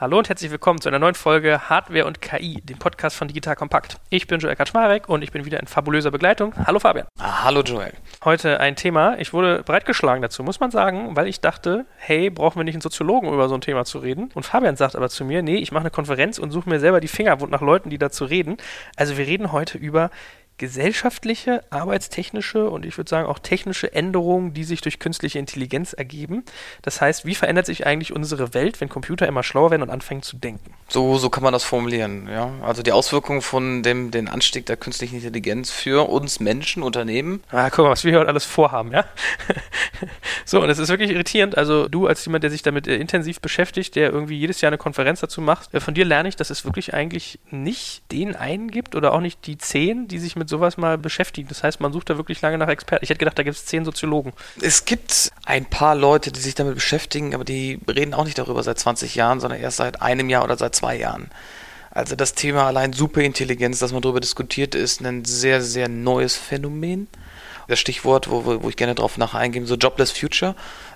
Hallo und herzlich willkommen zu einer neuen Folge Hardware und KI, dem Podcast von Digital Kompakt. Ich bin Joel Kaczmarek und ich bin wieder in fabulöser Begleitung. Hallo Fabian. Ah, hallo Joel. Heute ein Thema, ich wurde breitgeschlagen dazu, muss man sagen, weil ich dachte, hey, brauchen wir nicht einen Soziologen über so ein Thema zu reden? Und Fabian sagt aber zu mir, nee, ich mache eine Konferenz und suche mir selber die Finger nach Leuten, die dazu reden. Also wir reden heute über gesellschaftliche, arbeitstechnische und ich würde sagen auch technische Änderungen, die sich durch künstliche Intelligenz ergeben. Das heißt, wie verändert sich eigentlich unsere Welt, wenn Computer immer schlauer werden und anfangen zu denken? So, so kann man das formulieren, ja. Also die Auswirkungen von dem den Anstieg der künstlichen Intelligenz für uns Menschen, Unternehmen. Ah, guck mal, was wir heute alles vorhaben, ja. so, und es ist wirklich irritierend. Also du als jemand, der sich damit äh, intensiv beschäftigt, der irgendwie jedes Jahr eine Konferenz dazu macht, äh, von dir lerne ich, dass es wirklich eigentlich nicht den einen gibt oder auch nicht die zehn, die sich mit sowas mal beschäftigen. Das heißt, man sucht da wirklich lange nach Experten. Ich hätte gedacht, da gibt es zehn Soziologen. Es gibt ein paar Leute, die sich damit beschäftigen, aber die reden auch nicht darüber seit 20 Jahren, sondern erst seit einem Jahr oder seit zwei Jahren. Also das Thema allein Superintelligenz, das man darüber diskutiert, ist ein sehr, sehr neues Phänomen. Das Stichwort, wo, wo ich gerne drauf nachher eingehen, so Jobless Future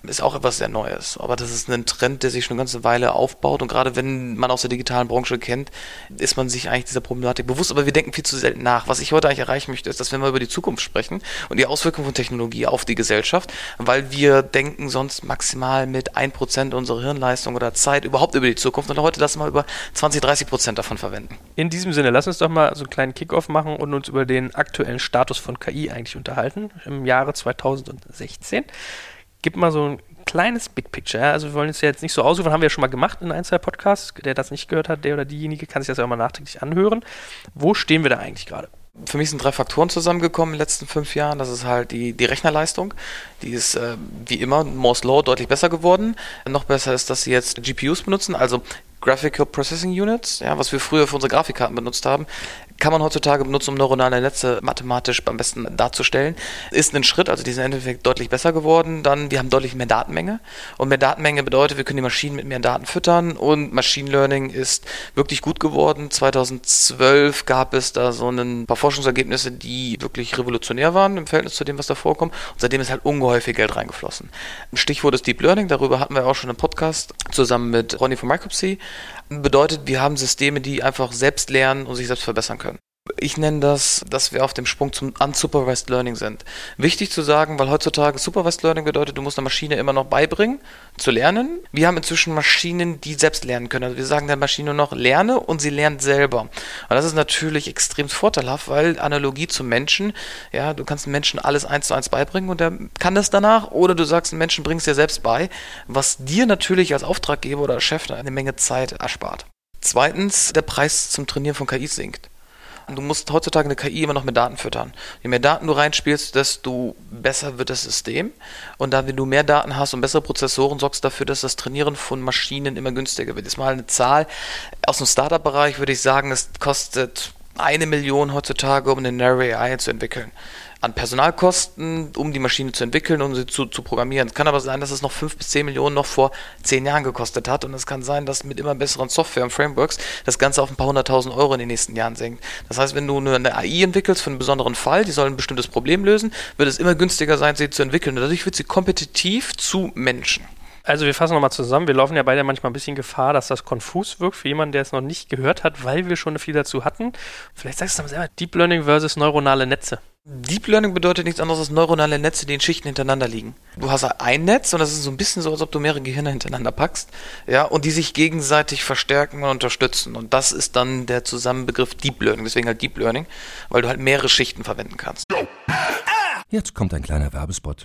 ist auch etwas sehr Neues. Aber das ist ein Trend, der sich schon eine ganze Weile aufbaut. Und gerade wenn man aus der digitalen Branche kennt, ist man sich eigentlich dieser Problematik bewusst. Aber wir denken viel zu selten nach. Was ich heute eigentlich erreichen möchte, ist, dass wir mal über die Zukunft sprechen und die Auswirkungen von Technologie auf die Gesellschaft, weil wir denken sonst maximal mit 1% unserer Hirnleistung oder Zeit überhaupt über die Zukunft und heute das mal über 20, 30% davon verwenden. In diesem Sinne, lass uns doch mal so einen kleinen Kickoff machen und uns über den aktuellen Status von KI eigentlich unterhalten im Jahre 2016 gib mal so ein kleines Big Picture. Also wir wollen es ja jetzt nicht so ausrufen, haben wir ja schon mal gemacht in ein, zwei Podcasts. Der das nicht gehört hat, der oder diejenige kann sich das ja auch mal nachträglich anhören. Wo stehen wir da eigentlich gerade? Für mich sind drei Faktoren zusammengekommen in den letzten fünf Jahren. Das ist halt die, die Rechnerleistung. Die ist äh, wie immer Moore's Law deutlich besser geworden. Noch besser ist, dass sie jetzt GPUs benutzen, also Graphical Processing Units, ja, was wir früher für unsere Grafikkarten benutzt haben, kann man heutzutage benutzen, um neuronale Netze mathematisch am besten darzustellen. Ist ein Schritt, also die sind im Endeffekt deutlich besser geworden. Dann, wir haben deutlich mehr Datenmenge. Und mehr Datenmenge bedeutet, wir können die Maschinen mit mehr Daten füttern und Machine Learning ist wirklich gut geworden. 2012 gab es da so ein paar Forschungsergebnisse, die wirklich revolutionär waren im Verhältnis zu dem, was da vorkommt. Und seitdem ist halt ungeheuer viel Geld reingeflossen. Ein Stichwort ist Deep Learning, darüber hatten wir auch schon einen Podcast zusammen mit Ronny von Micropsy. Bedeutet, wir haben Systeme, die einfach selbst lernen und sich selbst verbessern können. Ich nenne das, dass wir auf dem Sprung zum Unsupervised Learning sind. Wichtig zu sagen, weil heutzutage Supervised Learning bedeutet, du musst einer Maschine immer noch beibringen, zu lernen. Wir haben inzwischen Maschinen, die selbst lernen können. Also wir sagen der Maschine noch, lerne und sie lernt selber. Und das ist natürlich extrem vorteilhaft, weil Analogie zum Menschen, ja, du kannst einem Menschen alles eins zu eins beibringen und der kann das danach, oder du sagst, einem Menschen bringst dir selbst bei, was dir natürlich als Auftraggeber oder Chef eine Menge Zeit erspart. Zweitens, der Preis zum Trainieren von KI sinkt. Du musst heutzutage eine KI immer noch mit Daten füttern. Je mehr Daten du reinspielst, desto besser wird das System. Und da, wenn du mehr Daten hast und bessere Prozessoren, sorgst dafür, dass das Trainieren von Maschinen immer günstiger wird. Jetzt mal eine Zahl aus dem Startup-Bereich würde ich sagen, es kostet eine Million heutzutage, um eine Narrow AI zu entwickeln an Personalkosten, um die Maschine zu entwickeln und sie zu, zu programmieren. Es kann aber sein, dass es noch 5 bis 10 Millionen noch vor 10 Jahren gekostet hat. Und es kann sein, dass mit immer besseren Software und Frameworks das Ganze auf ein paar hunderttausend Euro in den nächsten Jahren sinkt. Das heißt, wenn du eine AI entwickelst für einen besonderen Fall, die soll ein bestimmtes Problem lösen, wird es immer günstiger sein, sie zu entwickeln. Und dadurch wird sie kompetitiv zu Menschen. Also wir fassen nochmal zusammen. Wir laufen ja beide manchmal ein bisschen Gefahr, dass das konfus wirkt für jemanden, der es noch nicht gehört hat, weil wir schon viel dazu hatten. Vielleicht sagst du mal selber, Deep Learning versus neuronale Netze. Deep Learning bedeutet nichts anderes als neuronale Netze, die in Schichten hintereinander liegen. Du hast ein Netz und das ist so ein bisschen so, als ob du mehrere Gehirne hintereinander packst, ja, und die sich gegenseitig verstärken und unterstützen. Und das ist dann der Zusammenbegriff Deep Learning, deswegen halt Deep Learning, weil du halt mehrere Schichten verwenden kannst. Jetzt kommt ein kleiner Werbespot.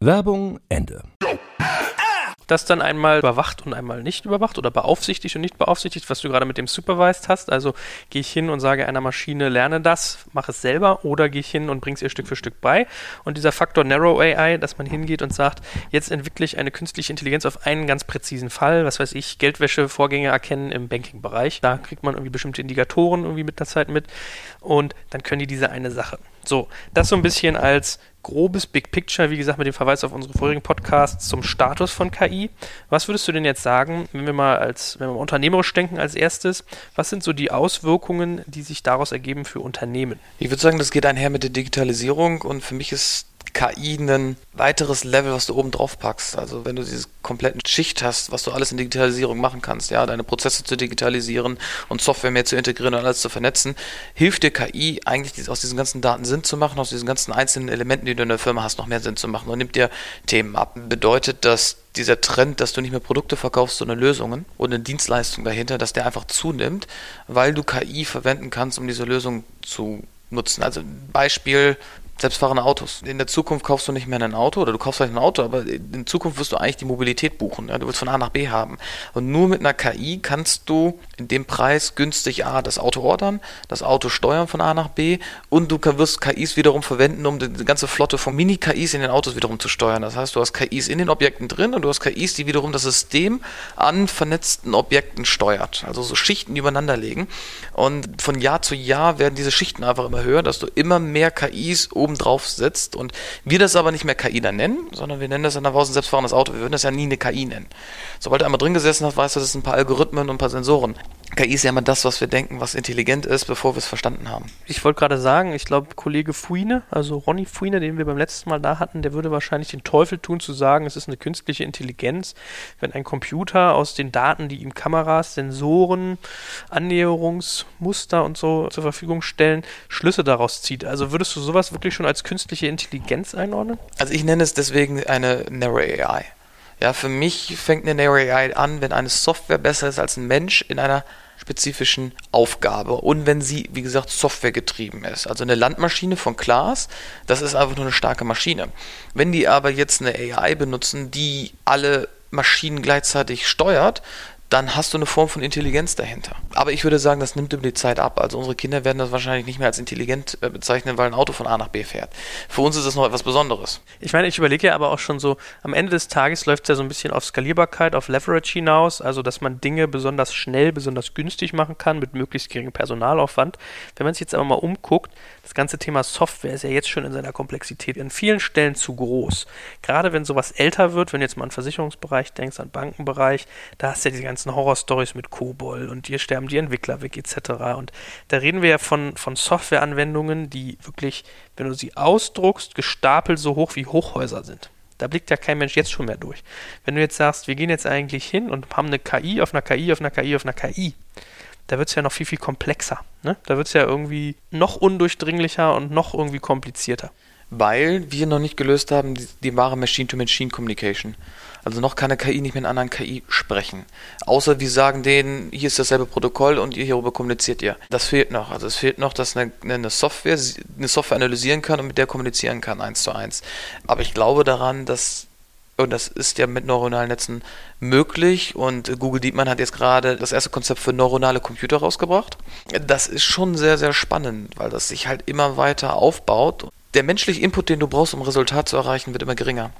Werbung Ende. das dann einmal überwacht und einmal nicht überwacht oder beaufsichtigt und nicht beaufsichtigt, was du gerade mit dem Supervised hast. Also gehe ich hin und sage einer Maschine, lerne das, mach es selber oder gehe ich hin und bringe es ihr Stück für Stück bei. Und dieser Faktor Narrow AI, dass man hingeht und sagt, jetzt entwickle ich eine künstliche Intelligenz auf einen ganz präzisen Fall, was weiß ich, Geldwäschevorgänge erkennen im Banking-Bereich. Da kriegt man irgendwie bestimmte Indikatoren irgendwie mit der Zeit mit und dann können die diese eine Sache. So, das so ein bisschen als grobes Big Picture, wie gesagt, mit dem Verweis auf unsere vorigen Podcasts zum Status von KI. Was würdest du denn jetzt sagen, wenn wir mal als, wenn wir mal unternehmerisch denken als erstes, was sind so die Auswirkungen, die sich daraus ergeben für Unternehmen? Ich würde sagen, das geht einher mit der Digitalisierung und für mich ist KI ein weiteres Level, was du oben drauf packst. Also wenn du diese kompletten Schicht hast, was du alles in Digitalisierung machen kannst, ja, deine Prozesse zu digitalisieren und Software mehr zu integrieren und alles zu vernetzen, hilft dir KI eigentlich aus diesen ganzen Daten Sinn zu machen, aus diesen ganzen einzelnen Elementen, die du in der Firma hast, noch mehr Sinn zu machen und nimmt dir Themen ab. Bedeutet, dass dieser Trend, dass du nicht mehr Produkte verkaufst, sondern Lösungen und eine Dienstleistung dahinter, dass der einfach zunimmt, weil du KI verwenden kannst, um diese Lösung zu nutzen. Also Beispiel, selbstfahrende Autos. In der Zukunft kaufst du nicht mehr ein Auto oder du kaufst vielleicht ein Auto, aber in Zukunft wirst du eigentlich die Mobilität buchen. Ja? Du willst von A nach B haben. Und nur mit einer KI kannst du in dem Preis günstig A, das Auto ordern, das Auto steuern von A nach B und du wirst KIs wiederum verwenden, um die ganze Flotte von Mini-KIs in den Autos wiederum zu steuern. Das heißt, du hast KIs in den Objekten drin und du hast KIs, die wiederum das System an vernetzten Objekten steuert. Also so Schichten übereinander legen. Und von Jahr zu Jahr werden diese Schichten einfach immer höher, dass du immer mehr KIs oben drauf sitzt und wir das aber nicht mehr KI dann nennen, sondern wir nennen das dann ein selbstfahrendes Auto. Wir würden das ja nie eine KI nennen. Sobald du einmal drin gesessen hast, weißt du, das sind ein paar Algorithmen und ein paar Sensoren. KI ist ja immer das, was wir denken, was intelligent ist, bevor wir es verstanden haben. Ich wollte gerade sagen, ich glaube, Kollege Fuine, also Ronny Fuine, den wir beim letzten Mal da hatten, der würde wahrscheinlich den Teufel tun, zu sagen, es ist eine künstliche Intelligenz, wenn ein Computer aus den Daten, die ihm Kameras, Sensoren, Annäherungsmuster und so zur Verfügung stellen, Schlüsse daraus zieht. Also würdest du sowas wirklich schon als künstliche Intelligenz einordnen? Also ich nenne es deswegen eine Narrow AI. Ja, für mich fängt eine Narrow AI an, wenn eine Software besser ist als ein Mensch in einer spezifischen Aufgabe und wenn sie, wie gesagt, softwaregetrieben ist. Also eine Landmaschine von Klaas, das ist einfach nur eine starke Maschine. Wenn die aber jetzt eine AI benutzen, die alle Maschinen gleichzeitig steuert, dann hast du eine Form von Intelligenz dahinter. Aber ich würde sagen, das nimmt über die Zeit ab. Also unsere Kinder werden das wahrscheinlich nicht mehr als intelligent äh, bezeichnen, weil ein Auto von A nach B fährt. Für uns ist das noch etwas Besonderes. Ich meine, ich überlege ja aber auch schon so, am Ende des Tages läuft es ja so ein bisschen auf Skalierbarkeit, auf Leverage hinaus, also dass man Dinge besonders schnell, besonders günstig machen kann mit möglichst geringem Personalaufwand. Wenn man sich jetzt aber mal umguckt, das ganze Thema Software ist ja jetzt schon in seiner Komplexität an vielen Stellen zu groß. Gerade wenn sowas älter wird, wenn du jetzt mal an Versicherungsbereich denkst, an Bankenbereich, da hast du ja diese ganzen ganzen Horrorstories mit Kobol und hier sterben die Entwickler weg etc. Und da reden wir ja von, von Softwareanwendungen, die wirklich, wenn du sie ausdruckst, gestapelt so hoch wie Hochhäuser sind. Da blickt ja kein Mensch jetzt schon mehr durch. Wenn du jetzt sagst, wir gehen jetzt eigentlich hin und haben eine KI auf einer KI auf einer KI auf einer KI, da wird es ja noch viel, viel komplexer. Ne? Da wird es ja irgendwie noch undurchdringlicher und noch irgendwie komplizierter. Weil wir noch nicht gelöst haben, die, die wahre Machine-to-Machine-Communication. Also noch kann eine KI nicht mit einer anderen KI sprechen. Außer wir sagen denen, hier ist dasselbe Protokoll und ihr hierüber kommuniziert ihr. Das fehlt noch. Also es fehlt noch, dass eine, eine Software eine Software analysieren kann und mit der kommunizieren kann, eins zu eins. Aber ich glaube daran, dass und das ist ja mit neuronalen Netzen möglich. Und Google DeepMind hat jetzt gerade das erste Konzept für neuronale Computer rausgebracht. Das ist schon sehr, sehr spannend, weil das sich halt immer weiter aufbaut. Der menschliche Input, den du brauchst, um Resultat zu erreichen, wird immer geringer.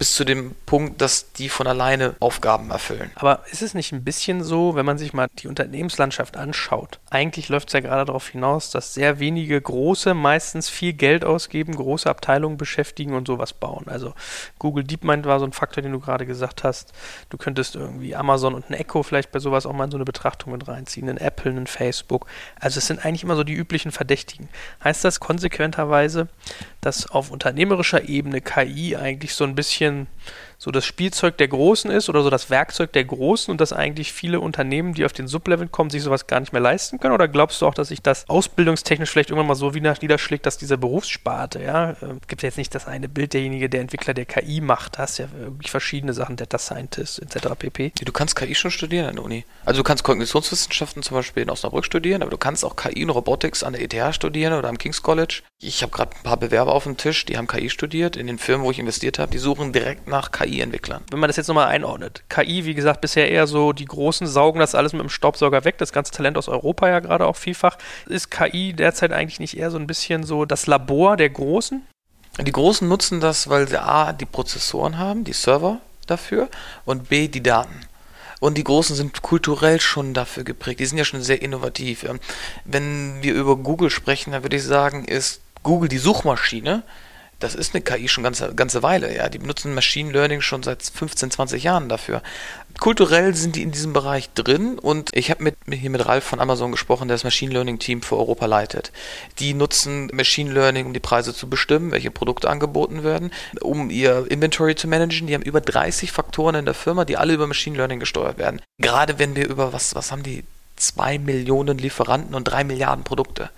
Bis zu dem Punkt, dass die von alleine Aufgaben erfüllen. Aber ist es nicht ein bisschen so, wenn man sich mal die Unternehmenslandschaft anschaut? Eigentlich läuft es ja gerade darauf hinaus, dass sehr wenige große, meistens viel Geld ausgeben, große Abteilungen beschäftigen und sowas bauen. Also Google DeepMind war so ein Faktor, den du gerade gesagt hast. Du könntest irgendwie Amazon und ein Echo vielleicht bei sowas auch mal in so eine Betrachtung mit reinziehen, ein Apple, ein Facebook. Also es sind eigentlich immer so die üblichen Verdächtigen. Heißt das konsequenterweise, dass auf unternehmerischer Ebene KI eigentlich so ein bisschen and so das Spielzeug der Großen ist oder so das Werkzeug der Großen und dass eigentlich viele Unternehmen, die auf den Sublevel kommen, sich sowas gar nicht mehr leisten können? Oder glaubst du auch, dass sich das ausbildungstechnisch vielleicht irgendwann mal so wieder niederschlägt, dass diese Berufssparte, ja, äh, gibt ja jetzt nicht das eine Bild derjenige, der Entwickler der KI macht, hast ja wirklich verschiedene Sachen, Data Scientist etc. pp. Du kannst KI schon studieren an der Uni. Also du kannst Kognitionswissenschaften zum Beispiel in Osnabrück studieren, aber du kannst auch KI und Robotics an der ETH studieren oder am King's College. Ich habe gerade ein paar Bewerber auf dem Tisch, die haben KI studiert. In den Firmen, wo ich investiert habe, die suchen direkt nach KI-Entwicklern. Wenn man das jetzt nochmal einordnet, KI, wie gesagt, bisher eher so, die Großen saugen das alles mit dem Staubsauger weg, das ganze Talent aus Europa ja gerade auch vielfach. Ist KI derzeit eigentlich nicht eher so ein bisschen so das Labor der Großen? Die Großen nutzen das, weil sie A, die Prozessoren haben, die Server dafür und B, die Daten. Und die Großen sind kulturell schon dafür geprägt. Die sind ja schon sehr innovativ. Wenn wir über Google sprechen, dann würde ich sagen, ist Google die Suchmaschine das ist eine KI schon ganze ganze Weile, ja. Die benutzen Machine Learning schon seit 15, 20 Jahren dafür. Kulturell sind die in diesem Bereich drin und ich habe mit, hier mit Ralf von Amazon gesprochen, der das Machine Learning Team für Europa leitet. Die nutzen Machine Learning, um die Preise zu bestimmen, welche Produkte angeboten werden, um ihr Inventory zu managen. Die haben über 30 Faktoren in der Firma, die alle über Machine Learning gesteuert werden. Gerade wenn wir über was, was haben die? zwei Millionen Lieferanten und drei Milliarden Produkte.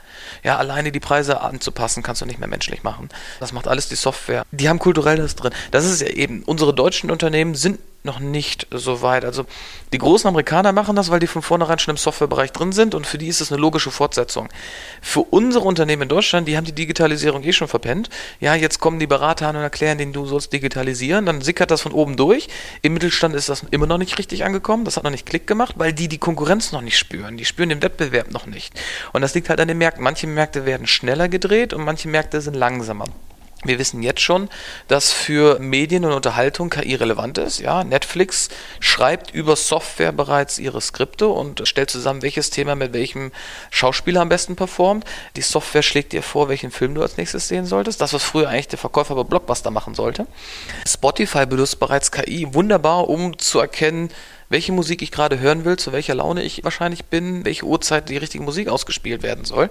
Ja, alleine die Preise anzupassen, kannst du nicht mehr menschlich machen. Das macht alles die Software. Die haben kulturelles drin. Das ist ja eben, unsere deutschen Unternehmen sind noch nicht so weit. Also die großen Amerikaner machen das, weil die von vornherein schon im Softwarebereich drin sind und für die ist es eine logische Fortsetzung. Für unsere Unternehmen in Deutschland, die haben die Digitalisierung eh schon verpennt. Ja, jetzt kommen die Berater an und erklären denen, du sollst digitalisieren, dann sickert das von oben durch. Im Mittelstand ist das immer noch nicht richtig angekommen, das hat noch nicht Klick gemacht, weil die die Konkurrenz noch nicht spüren. Die spüren den Wettbewerb noch nicht. Und das liegt halt an den Märkten. Manche Märkte werden schneller gedreht und manche Märkte sind langsamer. Wir wissen jetzt schon, dass für Medien und Unterhaltung KI relevant ist. Ja, Netflix schreibt über Software bereits ihre Skripte und stellt zusammen, welches Thema mit welchem Schauspieler am besten performt. Die Software schlägt dir vor, welchen Film du als nächstes sehen solltest. Das, was früher eigentlich der Verkäufer bei Blockbuster machen sollte. Spotify benutzt bereits KI wunderbar, um zu erkennen, welche Musik ich gerade hören will, zu welcher Laune ich wahrscheinlich bin, welche Uhrzeit die richtige Musik ausgespielt werden soll,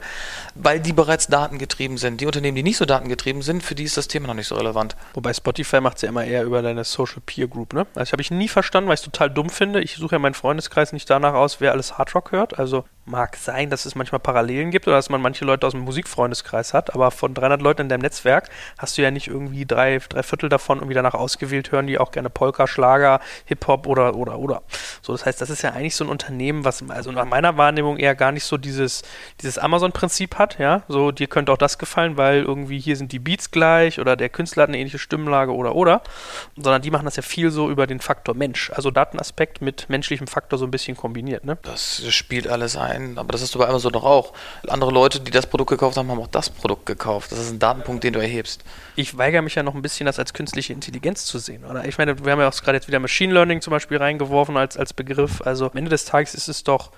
weil die bereits datengetrieben sind. Die Unternehmen, die nicht so datengetrieben sind, für die ist das Thema noch nicht so relevant. Wobei Spotify macht es ja immer eher über deine Social Peer Group, ne? Also habe ich nie verstanden, weil ich es total dumm finde. Ich suche ja meinen Freundeskreis nicht danach aus, wer alles Hardrock hört. Also mag sein, dass es manchmal Parallelen gibt oder dass man manche Leute aus dem Musikfreundeskreis hat, aber von 300 Leuten in deinem Netzwerk hast du ja nicht irgendwie drei, drei Viertel davon irgendwie danach ausgewählt hören, die auch gerne Polka, Schlager, Hip-Hop oder, oder, oder. So, das heißt, das ist ja eigentlich so ein Unternehmen, was also nach meiner Wahrnehmung eher gar nicht so dieses, dieses Amazon-Prinzip hat, ja, so dir könnte auch das gefallen, weil irgendwie hier sind die Beats gleich oder der Künstler hat eine ähnliche Stimmlage oder, oder, sondern die machen das ja viel so über den Faktor Mensch, also Datenaspekt mit menschlichem Faktor so ein bisschen kombiniert, ne? Das spielt alles ein, aber das hast du bei Amazon doch auch. Andere Leute, die das Produkt gekauft haben, haben auch das Produkt gekauft. Das ist ein Datenpunkt, den du erhebst. Ich weigere mich ja noch ein bisschen, das als künstliche Intelligenz zu sehen, oder? Ich meine, wir haben ja auch gerade jetzt wieder Machine Learning zum Beispiel reingeworfen als, als Begriff. Also am Ende des Tages ist es doch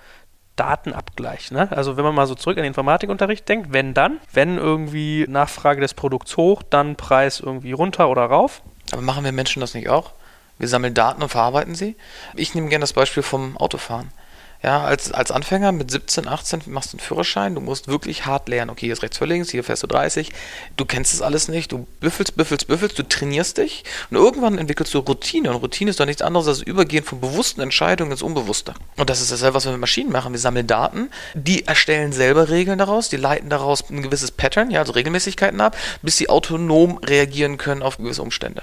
Datenabgleich. Ne? Also wenn man mal so zurück an den Informatikunterricht denkt, wenn dann, wenn irgendwie Nachfrage des Produkts hoch, dann Preis irgendwie runter oder rauf. Aber machen wir Menschen das nicht auch? Wir sammeln Daten und verarbeiten sie. Ich nehme gerne das Beispiel vom Autofahren. Ja, als, als Anfänger mit 17, 18 machst du einen Führerschein, du musst wirklich hart lernen. Okay, hier ist rechts vor links, hier fährst du 30. Du kennst das alles nicht, du büffelst, büffelst, büffelst, du trainierst dich und irgendwann entwickelst du Routine. Und Routine ist doch nichts anderes als Übergehen von bewussten Entscheidungen ins Unbewusste. Und das ist dasselbe, was wir mit Maschinen machen. Wir sammeln Daten, die erstellen selber Regeln daraus, die leiten daraus ein gewisses Pattern, ja, also Regelmäßigkeiten ab, bis sie autonom reagieren können auf gewisse Umstände.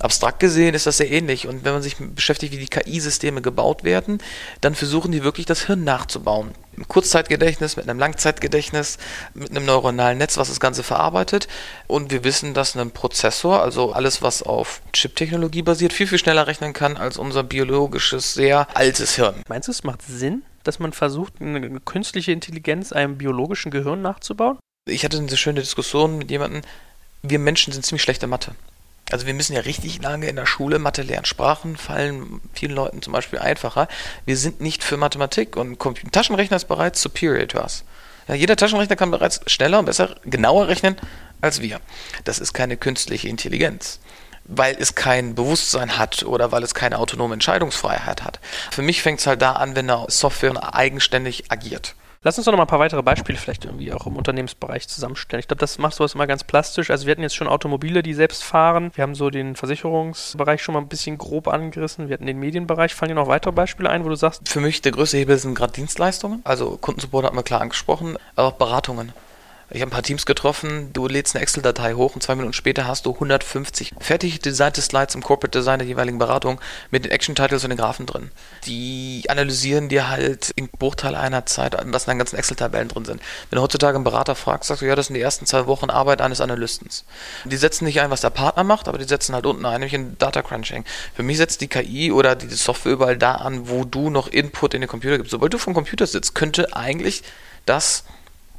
Abstrakt gesehen ist das sehr ähnlich. Und wenn man sich beschäftigt, wie die KI-Systeme gebaut werden, dann versuchen die wirklich das Hirn nachzubauen. Im Kurzzeitgedächtnis, mit einem Langzeitgedächtnis, mit einem neuronalen Netz, was das Ganze verarbeitet. Und wir wissen, dass ein Prozessor, also alles, was auf Chip-Technologie basiert, viel, viel schneller rechnen kann als unser biologisches, sehr altes Hirn. Meinst du, es macht Sinn, dass man versucht, eine künstliche Intelligenz einem biologischen Gehirn nachzubauen? Ich hatte eine schöne Diskussion mit jemandem, wir Menschen sind ziemlich schlechte Mathe. Also wir müssen ja richtig lange in der Schule Mathe lernen. Sprachen fallen vielen Leuten zum Beispiel einfacher. Wir sind nicht für Mathematik und Taschenrechner ist bereits superior to us. Ja, jeder Taschenrechner kann bereits schneller und besser, genauer rechnen als wir. Das ist keine künstliche Intelligenz weil es kein Bewusstsein hat oder weil es keine autonome Entscheidungsfreiheit hat. Für mich fängt es halt da an, wenn eine Software eigenständig agiert. Lass uns doch noch mal ein paar weitere Beispiele vielleicht irgendwie auch im Unternehmensbereich zusammenstellen. Ich glaube, das macht sowas immer ganz plastisch. Also wir hatten jetzt schon Automobile, die selbst fahren. Wir haben so den Versicherungsbereich schon mal ein bisschen grob angerissen. Wir hatten den Medienbereich. Fallen dir noch weitere Beispiele ein, wo du sagst? Für mich der größte Hebel sind gerade Dienstleistungen. Also Kundensupport hat man klar angesprochen, aber auch Beratungen. Ich habe ein paar Teams getroffen, du lädst eine Excel-Datei hoch und zwei Minuten später hast du 150 fertig designte Slides im Corporate Design der jeweiligen Beratung mit den Action-Titles und den Graphen drin. Die analysieren dir halt in Bruchteil einer Zeit, was in deinen ganzen Excel-Tabellen drin sind. Wenn du heutzutage einen Berater fragst, sagst du, ja, das sind die ersten zwei Wochen Arbeit eines Analystens. Die setzen nicht ein, was der Partner macht, aber die setzen halt unten ein, nämlich in Data Crunching. Für mich setzt die KI oder die Software überall da an, wo du noch Input in den Computer gibst. Sobald du vom Computer sitzt, könnte eigentlich das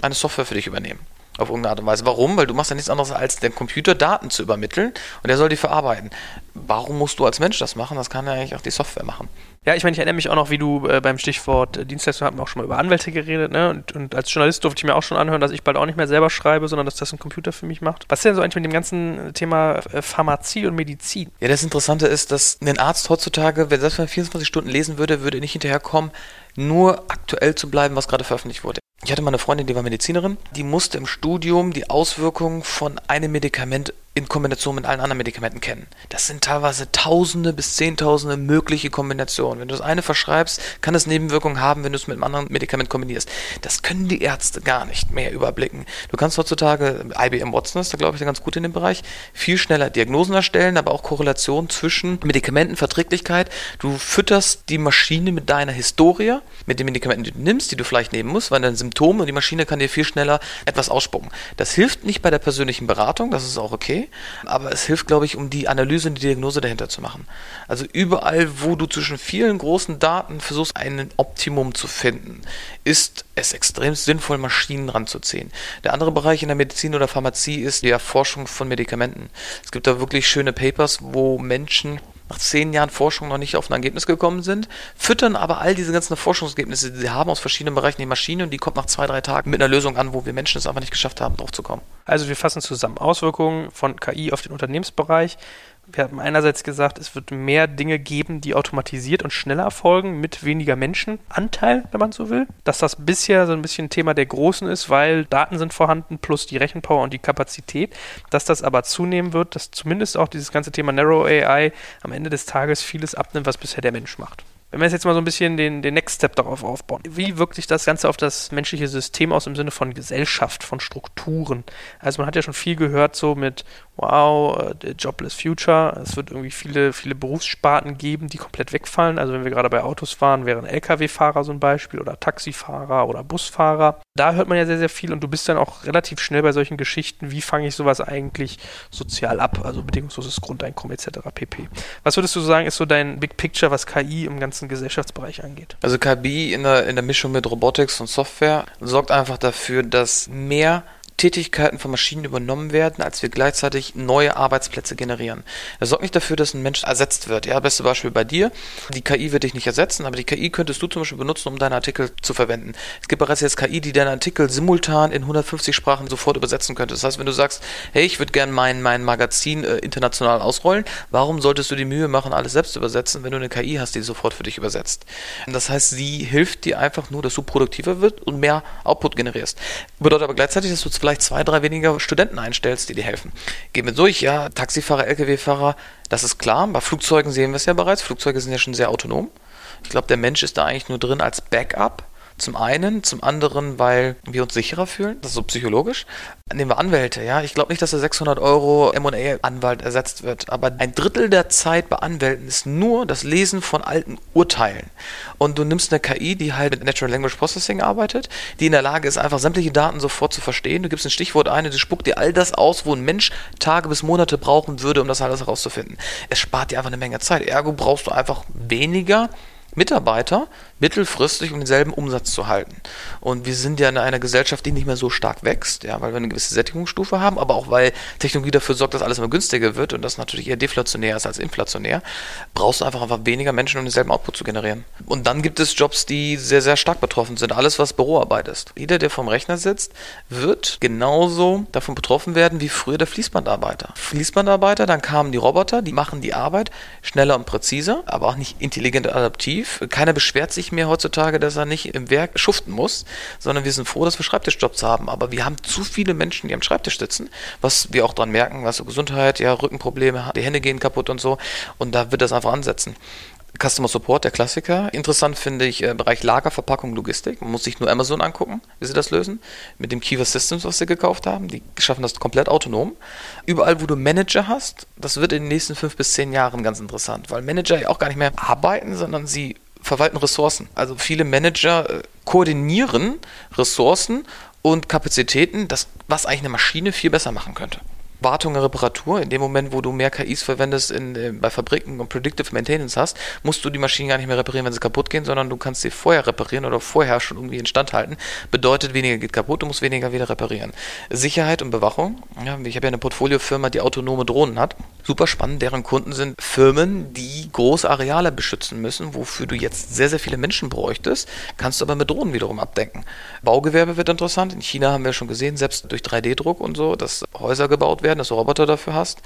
eine Software für dich übernehmen. Auf irgendeine Art und Weise. Warum? Weil du machst ja nichts anderes, als den Computer Daten zu übermitteln und der soll die verarbeiten. Warum musst du als Mensch das machen? Das kann ja eigentlich auch die Software machen. Ja, ich meine, ich erinnere mich auch noch, wie du äh, beim Stichwort äh, Dienstleistung hatten wir auch schon mal über Anwälte geredet, ne? Und, und, als Journalist durfte ich mir auch schon anhören, dass ich bald auch nicht mehr selber schreibe, sondern dass das ein Computer für mich macht. Was ist denn so eigentlich mit dem ganzen Thema äh, Pharmazie und Medizin? Ja, das Interessante ist, dass ein Arzt heutzutage, wenn das 24 Stunden lesen würde, würde nicht hinterherkommen, nur aktuell zu bleiben, was gerade veröffentlicht wurde. Ich hatte mal eine Freundin, die war Medizinerin, die musste im Studium die Auswirkungen von einem Medikament in Kombination mit allen anderen Medikamenten kennen. Das sind teilweise Tausende bis Zehntausende mögliche Kombinationen. Wenn du das eine verschreibst, kann es Nebenwirkungen haben, wenn du es mit einem anderen Medikament kombinierst. Das können die Ärzte gar nicht mehr überblicken. Du kannst heutzutage, IBM Watson ist da glaube ich ganz gut in dem Bereich, viel schneller Diagnosen erstellen, aber auch Korrelationen zwischen Medikamentenverträglichkeit. Du fütterst die Maschine mit deiner Historie, mit den Medikamenten, die du nimmst, die du vielleicht nehmen musst, weil dein Symptom und die Maschine kann dir viel schneller etwas ausspucken. Das hilft nicht bei der persönlichen Beratung, das ist auch okay, aber es hilft, glaube ich, um die Analyse und die Diagnose dahinter zu machen. Also überall, wo du zwischen vielen großen Daten versuchst, ein Optimum zu finden, ist es extrem sinnvoll, Maschinen ranzuziehen. Der andere Bereich in der Medizin oder Pharmazie ist die Erforschung von Medikamenten. Es gibt da wirklich schöne Papers, wo Menschen nach zehn Jahren Forschung noch nicht auf ein Ergebnis gekommen sind, füttern aber all diese ganzen Forschungsergebnisse, die sie haben aus verschiedenen Bereichen die Maschine und die kommt nach zwei, drei Tagen mit einer Lösung an, wo wir Menschen es einfach nicht geschafft haben, drauf zu kommen. Also wir fassen zusammen. Auswirkungen von KI auf den Unternehmensbereich. Wir haben einerseits gesagt, es wird mehr Dinge geben, die automatisiert und schneller erfolgen, mit weniger Menschenanteil, wenn man so will. Dass das bisher so ein bisschen Thema der Großen ist, weil Daten sind vorhanden, plus die Rechenpower und die Kapazität. Dass das aber zunehmen wird, dass zumindest auch dieses ganze Thema Narrow AI am Ende des Tages vieles abnimmt, was bisher der Mensch macht. Wenn wir jetzt mal so ein bisschen den, den Next Step darauf aufbauen, wie wirkt sich das Ganze auf das menschliche System aus im Sinne von Gesellschaft, von Strukturen? Also man hat ja schon viel gehört so mit, wow, äh, Jobless Future, es wird irgendwie viele, viele Berufssparten geben, die komplett wegfallen. Also wenn wir gerade bei Autos waren, wären Lkw-Fahrer so ein Beispiel oder Taxifahrer oder Busfahrer. Da hört man ja sehr, sehr viel und du bist dann auch relativ schnell bei solchen Geschichten, wie fange ich sowas eigentlich sozial ab, also bedingungsloses Grundeinkommen etc. pp. Was würdest du sagen, ist so dein Big Picture, was KI im ganzen ganzen Gesellschaftsbereich angeht. Also KI in der, in der Mischung mit Robotics und Software sorgt einfach dafür, dass mehr Tätigkeiten von Maschinen übernommen werden, als wir gleichzeitig neue Arbeitsplätze generieren. Das sorgt nicht dafür, dass ein Mensch ersetzt wird. Ja, beste Beispiel bei dir. Die KI wird dich nicht ersetzen, aber die KI könntest du zum Beispiel benutzen, um deine Artikel zu verwenden. Es gibt bereits jetzt KI, die deine Artikel simultan in 150 Sprachen sofort übersetzen könnte. Das heißt, wenn du sagst, hey, ich würde gerne mein, mein Magazin äh, international ausrollen, warum solltest du die Mühe machen, alles selbst zu übersetzen, wenn du eine KI hast, die sofort für dich übersetzt? Das heißt, sie hilft dir einfach nur, dass du produktiver wirst und mehr Output generierst. Bedeutet aber gleichzeitig, dass du vielleicht vielleicht zwei, drei weniger Studenten einstellst, die dir helfen. Gehen wir durch, ja, Taxifahrer, Lkw-Fahrer, das ist klar. Bei Flugzeugen sehen wir es ja bereits. Flugzeuge sind ja schon sehr autonom. Ich glaube, der Mensch ist da eigentlich nur drin als Backup. Zum einen, zum anderen, weil wir uns sicherer fühlen, das ist so psychologisch. Nehmen wir Anwälte, ja. Ich glaube nicht, dass der 600 Euro M&A-Anwalt ersetzt wird, aber ein Drittel der Zeit bei Anwälten ist nur das Lesen von alten Urteilen. Und du nimmst eine KI, die halt mit Natural Language Processing arbeitet, die in der Lage ist, einfach sämtliche Daten sofort zu verstehen. Du gibst ein Stichwort ein und sie spuckt dir all das aus, wo ein Mensch Tage bis Monate brauchen würde, um das alles herauszufinden. Es spart dir einfach eine Menge Zeit. Ergo brauchst du einfach weniger Mitarbeiter mittelfristig um denselben Umsatz zu halten. Und wir sind ja in einer Gesellschaft, die nicht mehr so stark wächst, ja, weil wir eine gewisse Sättigungsstufe haben, aber auch weil Technologie dafür sorgt, dass alles immer günstiger wird und das natürlich eher deflationär ist als inflationär, brauchst du einfach einfach weniger Menschen, um denselben Output zu generieren. Und dann gibt es Jobs, die sehr, sehr stark betroffen sind. Alles, was Büroarbeit ist. Jeder, der vom Rechner sitzt, wird genauso davon betroffen werden wie früher der Fließbandarbeiter. Fließbandarbeiter, dann kamen die Roboter, die machen die Arbeit schneller und präziser, aber auch nicht intelligent adaptiv. Keiner beschwert sich mehr heutzutage, dass er nicht im Werk schuften muss, sondern wir sind froh, dass wir Schreibtischjobs haben. Aber wir haben zu viele Menschen, die am Schreibtisch sitzen, was wir auch dran merken, was so Gesundheit, ja, Rückenprobleme, die Hände gehen kaputt und so. Und da wird das einfach ansetzen. Customer Support, der Klassiker. Interessant finde ich äh, Bereich Lagerverpackung, Logistik. Man muss sich nur Amazon angucken, wie sie das lösen. Mit dem Kiva Systems, was sie gekauft haben. Die schaffen das komplett autonom. Überall, wo du Manager hast, das wird in den nächsten fünf bis zehn Jahren ganz interessant, weil Manager ja auch gar nicht mehr arbeiten, sondern sie verwalten Ressourcen. Also viele Manager äh, koordinieren Ressourcen und Kapazitäten, das, was eigentlich eine Maschine viel besser machen könnte. Wartung und Reparatur. In dem Moment, wo du mehr KIs verwendest in, äh, bei Fabriken und Predictive Maintenance hast, musst du die Maschinen gar nicht mehr reparieren, wenn sie kaputt gehen, sondern du kannst sie vorher reparieren oder vorher schon irgendwie instand halten. Bedeutet, weniger geht kaputt, du musst weniger wieder reparieren. Sicherheit und Bewachung. Ja, ich habe ja eine Portfoliofirma, die autonome Drohnen hat. Super spannend. Deren Kunden sind Firmen, die große Areale beschützen müssen, wofür du jetzt sehr, sehr viele Menschen bräuchtest, kannst du aber mit Drohnen wiederum abdecken. Baugewerbe wird interessant. In China haben wir schon gesehen, selbst durch 3D-Druck und so, dass Häuser gebaut werden werden, dass du Roboter dafür hast.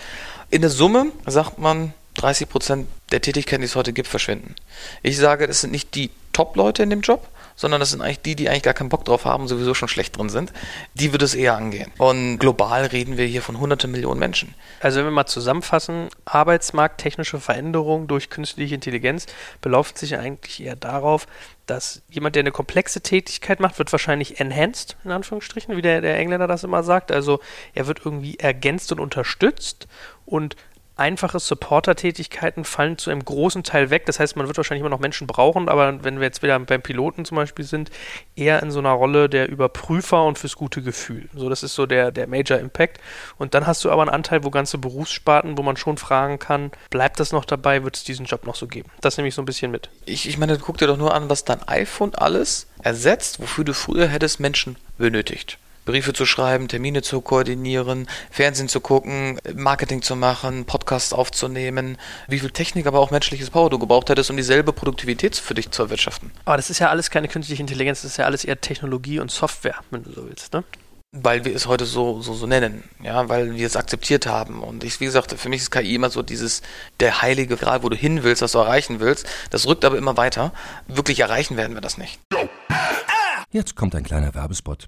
In der Summe sagt man, 30 Prozent der Tätigkeiten, die es heute gibt, verschwinden. Ich sage, das sind nicht die Top-Leute in dem Job, sondern das sind eigentlich die, die eigentlich gar keinen Bock drauf haben, sowieso schon schlecht drin sind. Die wird es eher angehen. Und global reden wir hier von hunderte Millionen Menschen. Also wenn wir mal zusammenfassen, Arbeitsmarkt, technische Veränderung durch künstliche Intelligenz beläuft sich eigentlich eher darauf, dass jemand, der eine komplexe Tätigkeit macht, wird wahrscheinlich enhanced, in Anführungsstrichen, wie der, der Engländer das immer sagt. Also er wird irgendwie ergänzt und unterstützt und einfache Supporter-Tätigkeiten fallen zu einem großen Teil weg. Das heißt, man wird wahrscheinlich immer noch Menschen brauchen, aber wenn wir jetzt wieder beim Piloten zum Beispiel sind, eher in so einer Rolle der Überprüfer und fürs gute Gefühl. So, das ist so der, der Major Impact. Und dann hast du aber einen Anteil, wo ganze Berufssparten, wo man schon fragen kann, bleibt das noch dabei, wird es diesen Job noch so geben? Das nehme ich so ein bisschen mit. Ich, ich meine, guck dir doch nur an, was dein iPhone alles ersetzt, wofür du früher hättest Menschen benötigt. Briefe zu schreiben, Termine zu koordinieren, Fernsehen zu gucken, Marketing zu machen, Podcasts aufzunehmen, wie viel Technik, aber auch menschliches Power du gebraucht hättest, um dieselbe Produktivität für dich zu erwirtschaften. Aber das ist ja alles keine künstliche Intelligenz, das ist ja alles eher Technologie und Software, wenn du so willst, ne? Weil wir es heute so, so, so nennen, ja, weil wir es akzeptiert haben. Und ich, wie gesagt, für mich ist KI immer so dieses, der heilige Grad, wo du hin willst, was du erreichen willst. Das rückt aber immer weiter. Wirklich erreichen werden wir das nicht. Jetzt kommt ein kleiner Werbespot.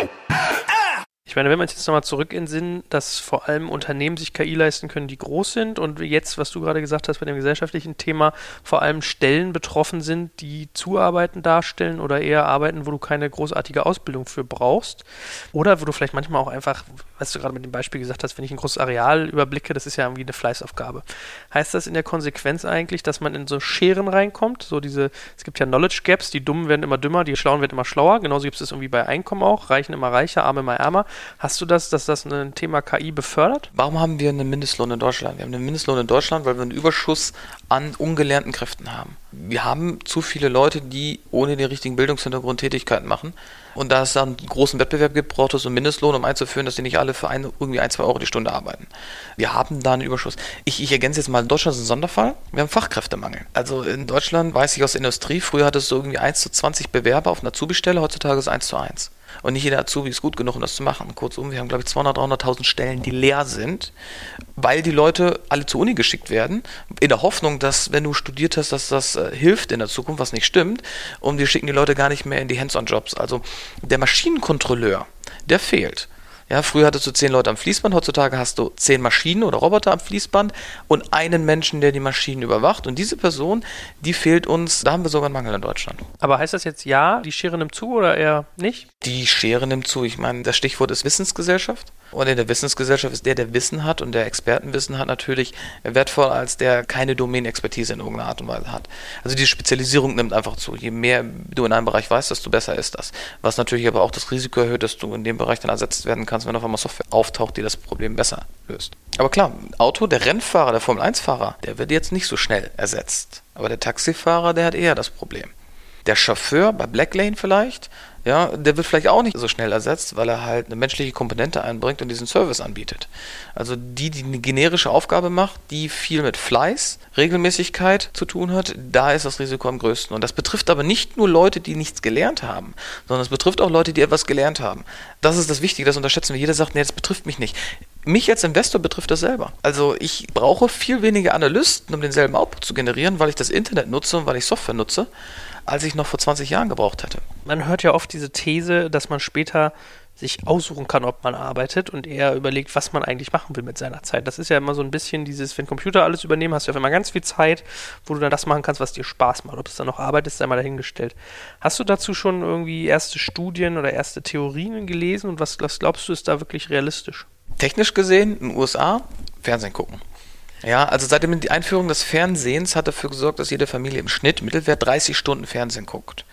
Ich meine, wenn man jetzt nochmal zurück in Sinn, dass vor allem Unternehmen sich KI leisten können, die groß sind und jetzt, was du gerade gesagt hast bei dem gesellschaftlichen Thema, vor allem Stellen betroffen sind, die Zuarbeiten darstellen oder eher Arbeiten, wo du keine großartige Ausbildung für brauchst. Oder wo du vielleicht manchmal auch einfach, was du gerade mit dem Beispiel gesagt hast, wenn ich ein großes Areal überblicke, das ist ja irgendwie eine Fleißaufgabe. Heißt das in der Konsequenz eigentlich, dass man in so Scheren reinkommt? So diese, es gibt ja Knowledge Gaps, die Dummen werden immer dümmer, die Schlauen werden immer schlauer. Genauso gibt es das irgendwie bei Einkommen auch, Reichen immer reicher, Arme immer ärmer Hast du das, dass das ein Thema KI befördert? Warum haben wir einen Mindestlohn in Deutschland? Wir haben einen Mindestlohn in Deutschland, weil wir einen Überschuss an ungelernten Kräften haben. Wir haben zu viele Leute, die ohne den richtigen Bildungshintergrund Tätigkeiten machen. Und da es da einen großen Wettbewerb gibt, braucht es einen Mindestlohn, um einzuführen, dass die nicht alle für ein, irgendwie ein, zwei Euro die Stunde arbeiten. Wir haben da einen Überschuss. Ich, ich ergänze jetzt mal, Deutschland ist ein Sonderfall. Wir haben Fachkräftemangel. Also in Deutschland weiß ich aus der Industrie, früher hattest du irgendwie 1 zu 20 Bewerber auf einer Zubistelle, heutzutage ist es 1 zu 1. Und nicht jeder Azubi ist gut genug, um das zu machen. Kurzum, wir haben, glaube ich, 200.000, 300.000 Stellen, die leer sind, weil die Leute alle zur Uni geschickt werden, in der Hoffnung, dass, wenn du studiert hast, dass das äh, hilft in der Zukunft, was nicht stimmt. Und wir schicken die Leute gar nicht mehr in die Hands-on-Jobs. Also der Maschinenkontrolleur, der fehlt. Ja, früher hattest du zehn Leute am Fließband, heutzutage hast du zehn Maschinen oder Roboter am Fließband und einen Menschen, der die Maschinen überwacht. Und diese Person, die fehlt uns, da haben wir sogar einen Mangel in Deutschland. Aber heißt das jetzt ja, die Schere nimmt zu oder eher nicht? Die Schere nimmt zu. Ich meine, das Stichwort ist Wissensgesellschaft. Und in der Wissensgesellschaft ist der, der Wissen hat und der Expertenwissen hat, natürlich wertvoller als der keine Domänexpertise in irgendeiner Art und Weise hat. Also die Spezialisierung nimmt einfach zu. Je mehr du in einem Bereich weißt, desto besser ist das. Was natürlich aber auch das Risiko erhöht, dass du in dem Bereich dann ersetzt werden kannst, wenn auf einmal Software auftaucht, die das Problem besser löst. Aber klar, Auto, der Rennfahrer, der Formel-1-Fahrer, der wird jetzt nicht so schnell ersetzt. Aber der Taxifahrer, der hat eher das Problem. Der Chauffeur bei Blacklane vielleicht, ja, der wird vielleicht auch nicht so schnell ersetzt, weil er halt eine menschliche Komponente einbringt und diesen Service anbietet. Also die, die eine generische Aufgabe macht, die viel mit Fleiß, Regelmäßigkeit zu tun hat, da ist das Risiko am größten. Und das betrifft aber nicht nur Leute, die nichts gelernt haben, sondern es betrifft auch Leute, die etwas gelernt haben. Das ist das Wichtige, das unterschätzen wir. Jeder sagt, nee, das betrifft mich nicht. Mich als Investor betrifft das selber. Also ich brauche viel weniger Analysten, um denselben Output zu generieren, weil ich das Internet nutze und weil ich Software nutze, als ich noch vor 20 Jahren gebraucht hätte. Man hört ja oft diese These, dass man später sich aussuchen kann, ob man arbeitet und eher überlegt, was man eigentlich machen will mit seiner Zeit. Das ist ja immer so ein bisschen dieses, wenn Computer alles übernehmen, hast du auf einmal ganz viel Zeit, wo du dann das machen kannst, was dir Spaß macht. Ob es dann noch Arbeit ist, sei mal dahingestellt. Hast du dazu schon irgendwie erste Studien oder erste Theorien gelesen und was, was glaubst du, ist da wirklich realistisch? Technisch gesehen, in den USA, Fernsehen gucken. Ja, also seit der Einführung des Fernsehens hat dafür gesorgt, dass jede Familie im Schnitt Mittelwert 30 Stunden Fernsehen guckt.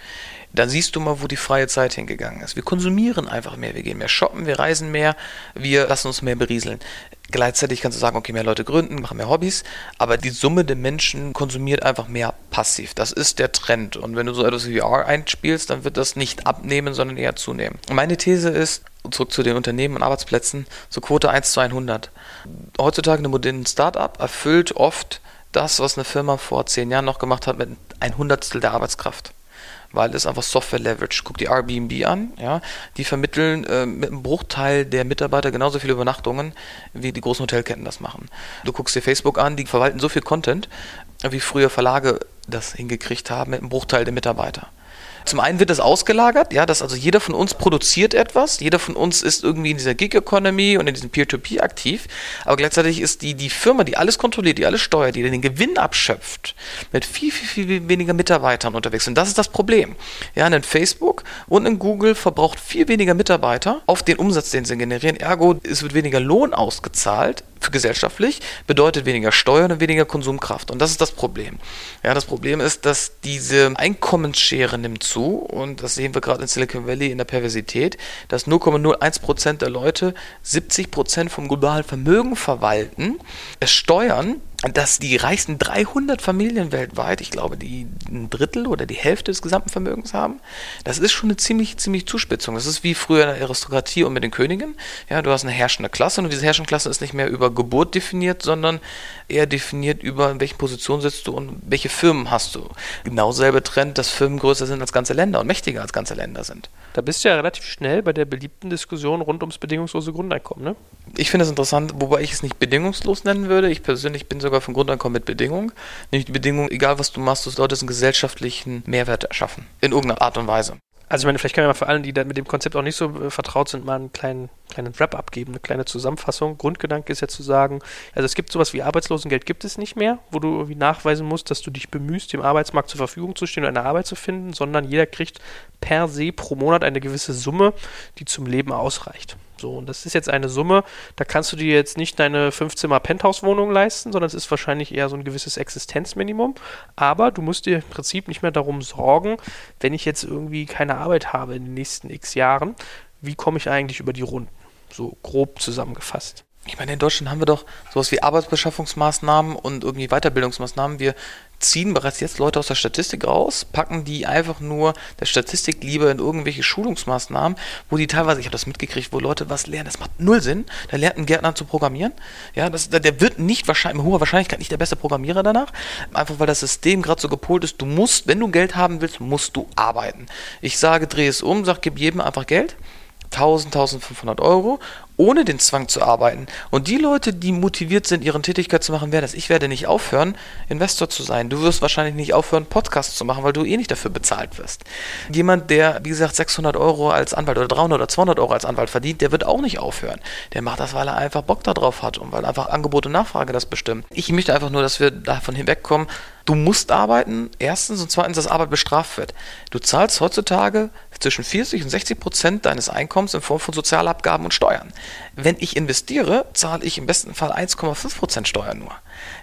Dann siehst du mal, wo die freie Zeit hingegangen ist. Wir konsumieren einfach mehr, wir gehen mehr shoppen, wir reisen mehr, wir lassen uns mehr berieseln. Gleichzeitig kannst du sagen, okay, mehr Leute gründen, machen mehr Hobbys, aber die Summe der Menschen konsumiert einfach mehr passiv. Das ist der Trend. Und wenn du so etwas wie VR einspielst, dann wird das nicht abnehmen, sondern eher zunehmen. Meine These ist, zurück zu den Unternehmen und Arbeitsplätzen, so Quote 1 zu 100. Heutzutage eine moderne Start-up erfüllt oft das, was eine Firma vor zehn Jahren noch gemacht hat, mit ein Hundertstel der Arbeitskraft weil es einfach Software Leverage. Guck die Airbnb an, ja, die vermitteln äh, mit einem Bruchteil der Mitarbeiter genauso viele Übernachtungen, wie die großen Hotelketten das machen. Du guckst dir Facebook an, die verwalten so viel Content, wie früher Verlage das hingekriegt haben mit einem Bruchteil der Mitarbeiter. Zum einen wird das ausgelagert, ja, dass also jeder von uns produziert etwas, jeder von uns ist irgendwie in dieser Gig-Economy und in diesem Peer-to-Peer -Peer aktiv, aber gleichzeitig ist die, die Firma, die alles kontrolliert, die alles steuert, die den Gewinn abschöpft, mit viel, viel, viel weniger Mitarbeitern unterwegs. Und das ist das Problem. Ja, ein Facebook und ein Google verbraucht viel weniger Mitarbeiter auf den Umsatz, den sie generieren. Ergo, es wird weniger Lohn ausgezahlt für gesellschaftlich, bedeutet weniger Steuern und weniger Konsumkraft. Und das ist das Problem. Ja, das Problem ist, dass diese Einkommensschere nimmt zu und das sehen wir gerade in Silicon Valley in der Perversität, dass 0,01% der Leute 70% vom globalen Vermögen verwalten, es steuern dass die reichsten 300 Familien weltweit, ich glaube, die ein Drittel oder die Hälfte des gesamten Vermögens haben, das ist schon eine ziemlich, ziemlich Zuspitzung. Das ist wie früher in der Aristokratie und mit den Königen. Ja, du hast eine herrschende Klasse und diese herrschende Klasse ist nicht mehr über Geburt definiert, sondern eher definiert über, in welchen Position sitzt du und welche Firmen hast du. Genau selbe Trend, dass Firmen größer sind als ganze Länder und mächtiger als ganze Länder sind. Da bist du ja relativ schnell bei der beliebten Diskussion rund ums bedingungslose Grundeinkommen, ne? Ich finde es interessant, wobei ich es nicht bedingungslos nennen würde. Ich persönlich bin sogar von Grundeinkommen mit Bedingung. Nämlich die Bedingung, egal was du machst, du solltest einen gesellschaftlichen Mehrwert erschaffen. In irgendeiner Art und Weise. Also ich meine, vielleicht können wir mal für alle, die mit dem Konzept auch nicht so äh, vertraut sind, mal einen kleinen, kleinen Wrap abgeben, eine kleine Zusammenfassung. Grundgedanke ist ja zu sagen, also es gibt sowas wie Arbeitslosengeld gibt es nicht mehr, wo du irgendwie nachweisen musst, dass du dich bemühst, dem Arbeitsmarkt zur Verfügung zu stehen und eine Arbeit zu finden, sondern jeder kriegt per se pro Monat eine gewisse Summe, die zum Leben ausreicht. So, und das ist jetzt eine Summe, da kannst du dir jetzt nicht deine 15 Penthouse-Wohnung leisten, sondern es ist wahrscheinlich eher so ein gewisses Existenzminimum. Aber du musst dir im Prinzip nicht mehr darum sorgen, wenn ich jetzt irgendwie keine Arbeit habe in den nächsten x Jahren, wie komme ich eigentlich über die Runden? so grob zusammengefasst. Ich meine, in Deutschland haben wir doch sowas wie Arbeitsbeschaffungsmaßnahmen und irgendwie Weiterbildungsmaßnahmen. Wir ziehen bereits jetzt Leute aus der Statistik raus, packen die einfach nur der Statistik lieber in irgendwelche Schulungsmaßnahmen, wo die teilweise, ich habe das mitgekriegt, wo Leute was lernen, das macht null Sinn. Da lernt ein Gärtner zu programmieren. Ja, das, der wird nicht wahrscheinlich, mit hoher Wahrscheinlichkeit nicht der beste Programmierer danach, einfach weil das System gerade so gepolt ist, du musst, wenn du Geld haben willst, musst du arbeiten. Ich sage, dreh es um, sag, gib jedem einfach Geld 1000, 1500 Euro, ohne den Zwang zu arbeiten. Und die Leute, die motiviert sind, ihre Tätigkeit zu machen, werden das. Ich werde nicht aufhören, Investor zu sein. Du wirst wahrscheinlich nicht aufhören, Podcast zu machen, weil du eh nicht dafür bezahlt wirst. Jemand, der, wie gesagt, 600 Euro als Anwalt oder 300 oder 200 Euro als Anwalt verdient, der wird auch nicht aufhören. Der macht das, weil er einfach Bock darauf hat und weil einfach Angebot und Nachfrage das bestimmen. Ich möchte einfach nur, dass wir davon hinwegkommen, du musst arbeiten, erstens und zweitens, dass Arbeit bestraft wird. Du zahlst heutzutage zwischen 40 und 60 Prozent deines Einkommens in Form von Sozialabgaben und Steuern. Wenn ich investiere, zahle ich im besten Fall 1,5 Prozent Steuern nur.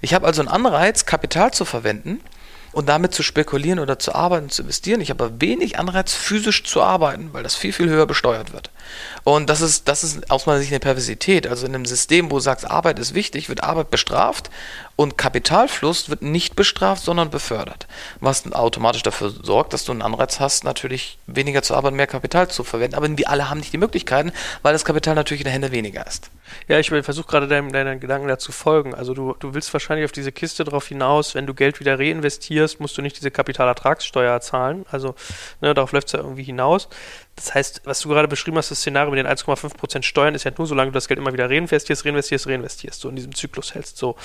Ich habe also einen Anreiz, Kapital zu verwenden und damit zu spekulieren oder zu arbeiten, zu investieren. Ich habe aber wenig Anreiz, physisch zu arbeiten, weil das viel, viel höher besteuert wird. Und das ist, das ist aus meiner Sicht eine Perversität. Also in einem System, wo du sagst, Arbeit ist wichtig, wird Arbeit bestraft und Kapitalfluss wird nicht bestraft, sondern befördert. Was automatisch dafür sorgt, dass du einen Anreiz hast, natürlich weniger zu arbeiten, mehr Kapital zu verwenden. Aber wir alle haben nicht die Möglichkeiten, weil das Kapital natürlich in der Hände weniger ist. Ja, ich versuche gerade deinen, deinen Gedanken dazu folgen. Also du, du willst wahrscheinlich auf diese Kiste drauf hinaus, wenn du Geld wieder reinvestierst, musst du nicht diese Kapitalertragssteuer zahlen. Also ne, darauf läuft es ja irgendwie hinaus. Das heißt, was du gerade beschrieben hast, das Szenario mit den 1,5% Steuern ist ja nur, solange du das Geld immer wieder reinvestierst, reinvestierst, reinvestierst, so in diesem Zyklus hältst. So,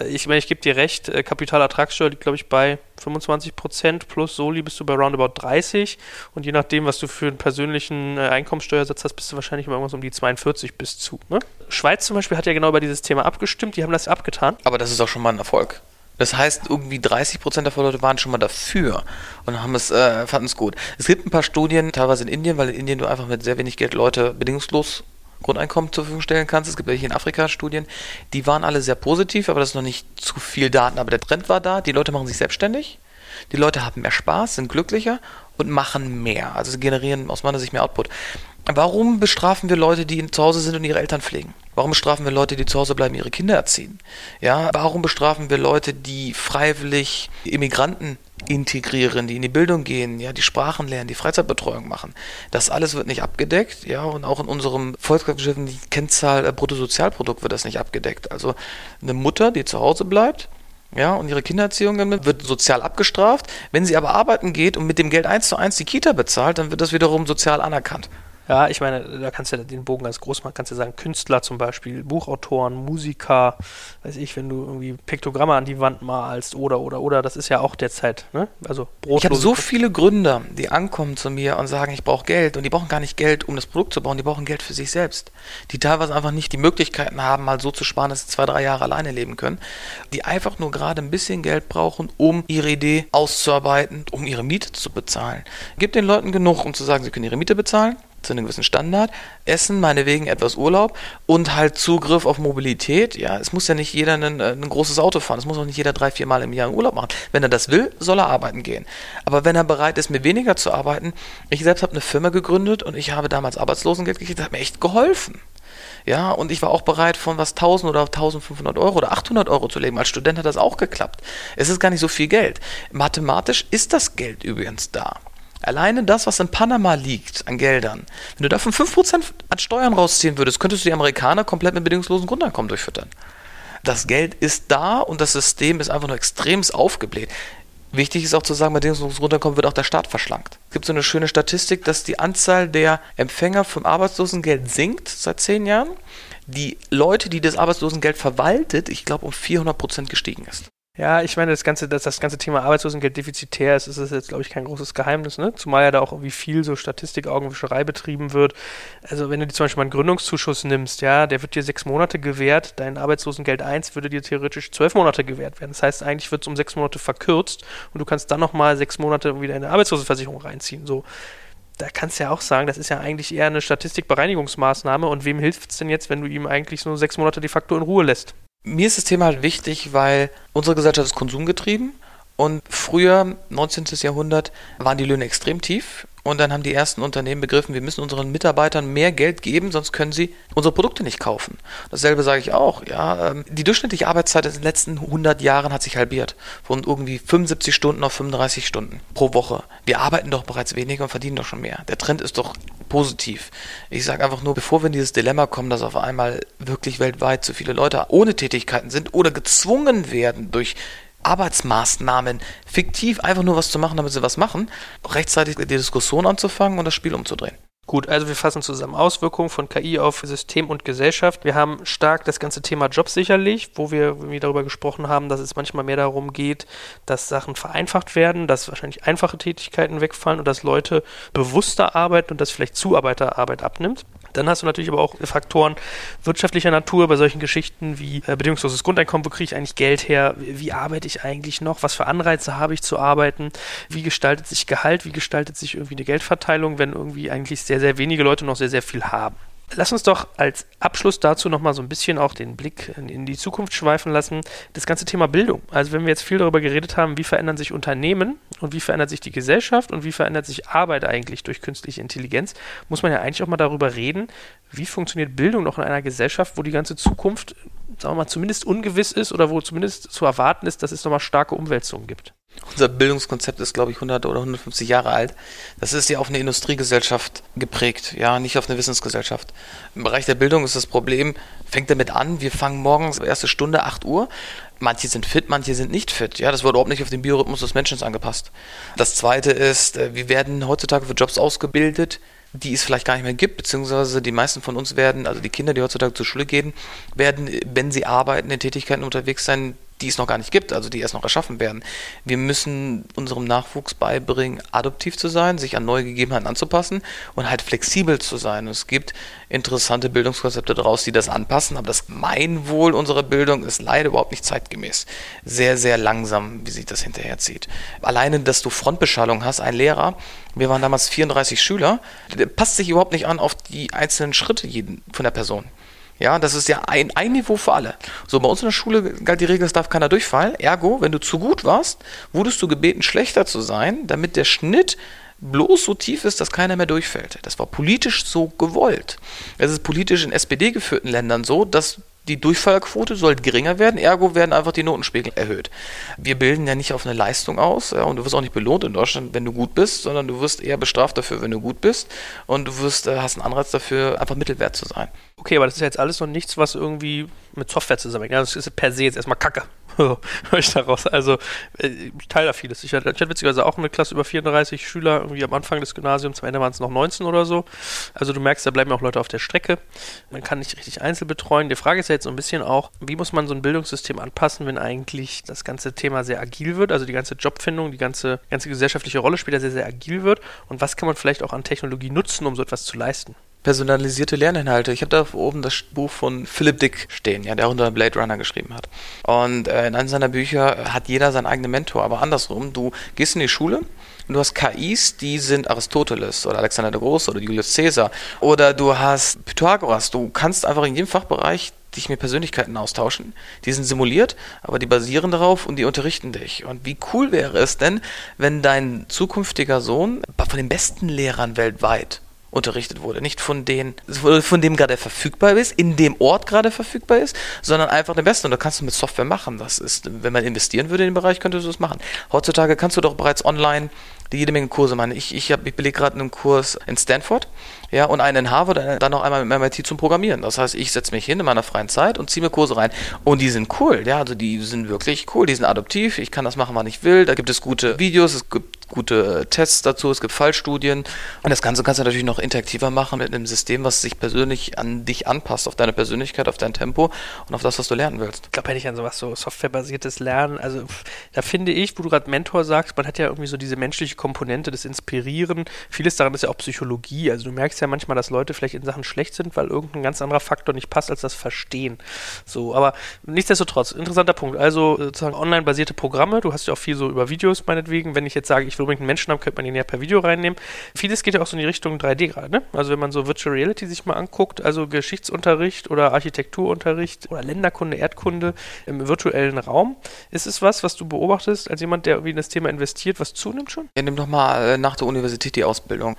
äh, ich meine, ich gebe dir recht, äh, Kapitalertragssteuer liegt, glaube ich, bei 25% plus Soli bist du bei roundabout 30 und je nachdem, was du für einen persönlichen äh, Einkommenssteuersatz hast, bist du wahrscheinlich immer irgendwas um die 42 bis zu. Ne? Schweiz zum Beispiel hat ja genau über dieses Thema abgestimmt, die haben das abgetan. Aber das ist auch schon mal ein Erfolg. Das heißt, irgendwie 30 Prozent der Leute waren schon mal dafür und haben es, äh, fanden es gut. Es gibt ein paar Studien, teilweise in Indien, weil in Indien du einfach mit sehr wenig Geld Leute bedingungslos Grundeinkommen zur Verfügung stellen kannst. Es gibt welche in Afrika Studien, die waren alle sehr positiv, aber das ist noch nicht zu viel Daten. Aber der Trend war da, die Leute machen sich selbstständig, die Leute haben mehr Spaß, sind glücklicher und machen mehr. Also sie generieren aus meiner Sicht mehr Output. Warum bestrafen wir Leute, die zu Hause sind und ihre Eltern pflegen? Warum bestrafen wir Leute, die zu Hause bleiben, ihre Kinder erziehen? Ja, warum bestrafen wir Leute, die freiwillig Immigranten integrieren, die in die Bildung gehen, ja, die Sprachen lernen, die Freizeitbetreuung machen? Das alles wird nicht abgedeckt, ja, und auch in unserem Volkswirtschaften die Kennzahl äh, Bruttosozialprodukt wird das nicht abgedeckt. Also eine Mutter, die zu Hause bleibt, ja, und ihre Kindererziehung wird sozial abgestraft. Wenn sie aber arbeiten geht und mit dem Geld eins zu eins die Kita bezahlt, dann wird das wiederum sozial anerkannt. Ja, ich meine, da kannst du ja den Bogen ganz groß machen, kannst du sagen, Künstler zum Beispiel, Buchautoren, Musiker, weiß ich, wenn du irgendwie Piktogramme an die Wand malst oder, oder, oder, das ist ja auch derzeit, ne? Also Brot. Ich habe so viele Gründer, die ankommen zu mir und sagen, ich brauche Geld und die brauchen gar nicht Geld, um das Produkt zu bauen, die brauchen Geld für sich selbst. Die teilweise einfach nicht die Möglichkeiten haben, mal so zu sparen, dass sie zwei, drei Jahre alleine leben können. Die einfach nur gerade ein bisschen Geld brauchen, um ihre Idee auszuarbeiten, um ihre Miete zu bezahlen. Gib den Leuten genug, um zu sagen, sie können ihre Miete bezahlen zu einem gewissen Standard, Essen, meinetwegen etwas Urlaub und halt Zugriff auf Mobilität. Ja, es muss ja nicht jeder ein, äh, ein großes Auto fahren, es muss auch nicht jeder drei, vier Mal im Jahr Urlaub machen. Wenn er das will, soll er arbeiten gehen. Aber wenn er bereit ist, mit weniger zu arbeiten, ich selbst habe eine Firma gegründet und ich habe damals Arbeitslosengeld gekriegt, das hat mir echt geholfen. Ja, und ich war auch bereit, von was 1000 oder 1500 Euro oder 800 Euro zu leben. Als Student hat das auch geklappt. Es ist gar nicht so viel Geld. Mathematisch ist das Geld übrigens da. Alleine das, was in Panama liegt an Geldern, wenn du davon 5% an Steuern rausziehen würdest, könntest du die Amerikaner komplett mit bedingungslosen Grundeinkommen durchfüttern. Das Geld ist da und das System ist einfach nur extremst aufgebläht. Wichtig ist auch zu sagen, bei bedingungsloses Grundeinkommen wird auch der Staat verschlankt. Es gibt so eine schöne Statistik, dass die Anzahl der Empfänger vom Arbeitslosengeld sinkt seit zehn Jahren. Die Leute, die das Arbeitslosengeld verwaltet, ich glaube, um 400 Prozent gestiegen ist. Ja, ich meine, das ganze, dass das ganze Thema Arbeitslosengeld defizitär ist, ist das jetzt, glaube ich, kein großes Geheimnis, ne? Zumal ja da auch irgendwie viel so Statistik-Augenwischerei betrieben wird. Also wenn du dir zum Beispiel mal einen Gründungszuschuss nimmst, ja, der wird dir sechs Monate gewährt, dein Arbeitslosengeld 1 würde dir theoretisch zwölf Monate gewährt werden. Das heißt, eigentlich wird es um sechs Monate verkürzt und du kannst dann nochmal sechs Monate wieder in eine Arbeitslosenversicherung reinziehen. So da kannst du ja auch sagen, das ist ja eigentlich eher eine Statistikbereinigungsmaßnahme und wem hilft es denn jetzt, wenn du ihm eigentlich nur sechs Monate de facto in Ruhe lässt? Mir ist das Thema halt wichtig, weil unsere Gesellschaft ist konsumgetrieben und früher, 19. Jahrhundert, waren die Löhne extrem tief Und dann haben die ersten Unternehmen begriffen, wir müssen unseren Mitarbeitern mehr Geld geben, sonst können sie unsere Produkte nicht kaufen. Dasselbe sage ich auch. Ja, ähm, die durchschnittliche Arbeitszeit in den letzten 100 Jahren hat sich halbiert. Von irgendwie 75 Stunden auf 35 Stunden pro Woche. Wir arbeiten doch bereits weniger und verdienen doch schon mehr. Der Trend ist doch positiv. Ich sage einfach nur, bevor wir in dieses Dilemma kommen, dass auf einmal wirklich weltweit zu viele Leute ohne Tätigkeiten sind oder gezwungen werden durch Arbeitsmaßnahmen fiktiv einfach nur was zu machen, damit sie was machen, rechtzeitig die Diskussion anzufangen und das Spiel umzudrehen. Gut, also wir fassen zusammen Auswirkungen von KI auf System und Gesellschaft. Wir haben stark das ganze Thema Job sicherlich, wo wir darüber gesprochen haben, dass es manchmal mehr darum geht, dass Sachen vereinfacht werden, dass wahrscheinlich einfache Tätigkeiten wegfallen und dass Leute bewusster arbeiten und dass vielleicht Zuarbeiterarbeit abnimmt. Dann hast du natürlich aber auch Faktoren wirtschaftlicher Natur bei solchen Geschichten wie äh, bedingungsloses Grundeinkommen, wo kriege ich eigentlich Geld her, wie, arbeite ich eigentlich noch, was für Anreize habe ich zu arbeiten, wie gestaltet sich Gehalt, wie gestaltet sich irgendwie eine Geldverteilung, wenn irgendwie eigentlich sehr, sehr wenige Leute noch sehr, sehr viel haben. Lass uns doch als Abschluss dazu nochmal so ein bisschen auch den Blick in die Zukunft schweifen lassen. Das ganze Thema Bildung. Also wenn wir jetzt viel darüber geredet haben, wie verändern sich Unternehmen und wie verändert sich die Gesellschaft und wie verändert sich Arbeit eigentlich durch künstliche Intelligenz, muss man ja eigentlich auch mal darüber reden, wie funktioniert Bildung noch in einer Gesellschaft, wo die ganze Zukunft, sagen wir mal, zumindest ungewiss ist oder wo zumindest zu erwarten ist, dass es nochmal starke Umwälzungen gibt. Unser Bildungskonzept ist, glaube ich, 100 oder 150 Jahre alt. Das ist ja auf eine Industriegesellschaft geprägt, ja, nicht auf eine Wissensgesellschaft. Im Bereich der Bildung ist das Problem, fängt damit an, wir fangen morgens, erste Stunde, 8 Uhr. Manche sind fit, manche sind nicht fit. Ja, das wird überhaupt nicht auf den Biorhythmus des Menschen angepasst. Das zweite ist, äh, wir werden heutzutage für Jobs ausgebildet, die es vielleicht gar nicht mehr gibt, beziehungsweise die meisten von uns werden, also die Kinder, die heutzutage zur Schule gehen, werden, wenn sie arbeiten, in Tätigkeiten unterwegs sein, die es noch gar nicht gibt, also die erst noch erschaffen werden. Wir müssen unserem Nachwuchs beibringen, adoptiv zu sein, sich an neue Gegebenheiten anzupassen und halt flexibel zu sein. Es gibt interessante Bildungskonzepte daraus, die das anpassen, aber das Gemeinwohl unserer Bildung ist leider überhaupt nicht zeitgemäß. Sehr, sehr langsam, wie sich das hinterher zieht. Alleine, dass du Frontbeschallung hast, ein Lehrer, wir waren damals 34 Schüler, passt sich überhaupt nicht an auf die einzelnen Schritte jeden, von der Person. Ja, das ist ja ein, ein Niveau für alle. So, bei uns in der Schule galt die Regel, es darf keiner durchfallen. Ergo, wenn du zu gut warst, wurdest du gebeten, schlechter zu sein, damit der Schnitt bloß so tief ist, dass keiner mehr durchfällt. Das war politisch so gewollt. Es ist politisch in SPD-geführten Ländern so, dass die Durchfallquote soll geringer werden, ergo werden einfach die Notenspiegel erhöht. Wir bilden ja nicht auf eine Leistung aus ja, und du wirst auch nicht belohnt in Deutschland, wenn du gut bist, sondern du wirst eher bestraft dafür, wenn du gut bist und du wirst, äh, hast einen Anreiz dafür, einfach mittelwert zu sein. Okay, aber das ist jetzt alles noch nichts, was irgendwie mit Software zusammenhängt. Das ist per se jetzt erstmal Kacke. Höre ich daraus. Also, äh, ich teile da vieles. Ich hatte, ich hatte witzigerweise auch eine Klasse über 34 Schüler, irgendwie am Anfang des Gymnasiums, am Ende waren es noch 19 oder so. Also, du merkst, da bleiben auch Leute auf der Strecke. Man kann nicht richtig einzeln betreuen. Die Frage ist ja jetzt so ein bisschen auch, wie muss man so ein Bildungssystem anpassen, wenn eigentlich das ganze Thema sehr agil wird, also die ganze Jobfindung, die ganze, ganze gesellschaftliche Rolle später sehr, sehr agil wird und was kann man vielleicht auch an Technologie nutzen, um so etwas zu leisten? Personalisierte Lerninhalte. Ich habe da oben das Buch von Philip Dick stehen, ja, der unter Blade Runner geschrieben hat. Und äh, in einem seiner Bücher hat jeder seinen eigenen Mentor, aber andersrum, du gehst in die Schule und du hast KIs, die sind Aristoteles oder Alexander der Große oder Julius Caesar oder du hast Pythagoras. Du kannst einfach in jedem Fachbereich dich mit Persönlichkeiten austauschen. Die sind simuliert, aber die basieren darauf und die unterrichten dich. Und wie cool wäre es denn, wenn dein zukünftiger Sohn von den besten Lehrern weltweit unterrichtet wurde. Nicht von denen, von dem gerade verfügbar ist, in dem Ort gerade verfügbar ist, sondern einfach den besten. Und da kannst du mit Software machen. Das ist, wenn man investieren würde in den Bereich, könntest du das machen. Heutzutage kannst du doch bereits online jede Menge Kurse machen. Ich, ich, ich belege gerade einen Kurs in Stanford ja, und einen in Harvard, dann noch einmal mit MIT zum Programmieren. Das heißt, ich setze mich hin in meiner freien Zeit und ziehe mir Kurse rein. Und die sind cool, ja, also die sind wirklich cool, die sind adoptiv, ich kann das machen, wann ich will. Da gibt es gute Videos, es gibt gute Tests dazu, es gibt Fallstudien. Und das Ganze kannst du natürlich noch interaktiver machen mit einem System, was sich persönlich an dich anpasst, auf deine Persönlichkeit, auf dein Tempo und auf das, was du lernen willst. Ich glaube, hätte ich an sowas so softwarebasiertes Lernen, also da finde ich, wo du gerade Mentor sagst, man hat ja irgendwie so diese menschliche Komponente des Inspirieren. Vieles daran ist ja auch Psychologie. Also du merkst ja manchmal, dass Leute vielleicht in Sachen schlecht sind, weil irgendein ganz anderer Faktor nicht passt als das Verstehen. So, aber nichtsdestotrotz, interessanter Punkt. Also sozusagen online-basierte Programme, du hast ja auch viel so über Videos meinetwegen, wenn ich jetzt sage, ich will unbedingt einen Menschen haben, könnte man ihn ja per Video reinnehmen. Vieles geht ja auch so in die Richtung 3D gerade, ne? Also wenn man so Virtual Reality sich mal anguckt, also Geschichtsunterricht oder Architekturunterricht oder Länderkunde, Erdkunde im virtuellen Raum, ist es was, was du beobachtest als jemand, der irgendwie in das Thema investiert, was zunimmt schon? Ja, nimm doch mal äh, nach der Universität die Ausbildung.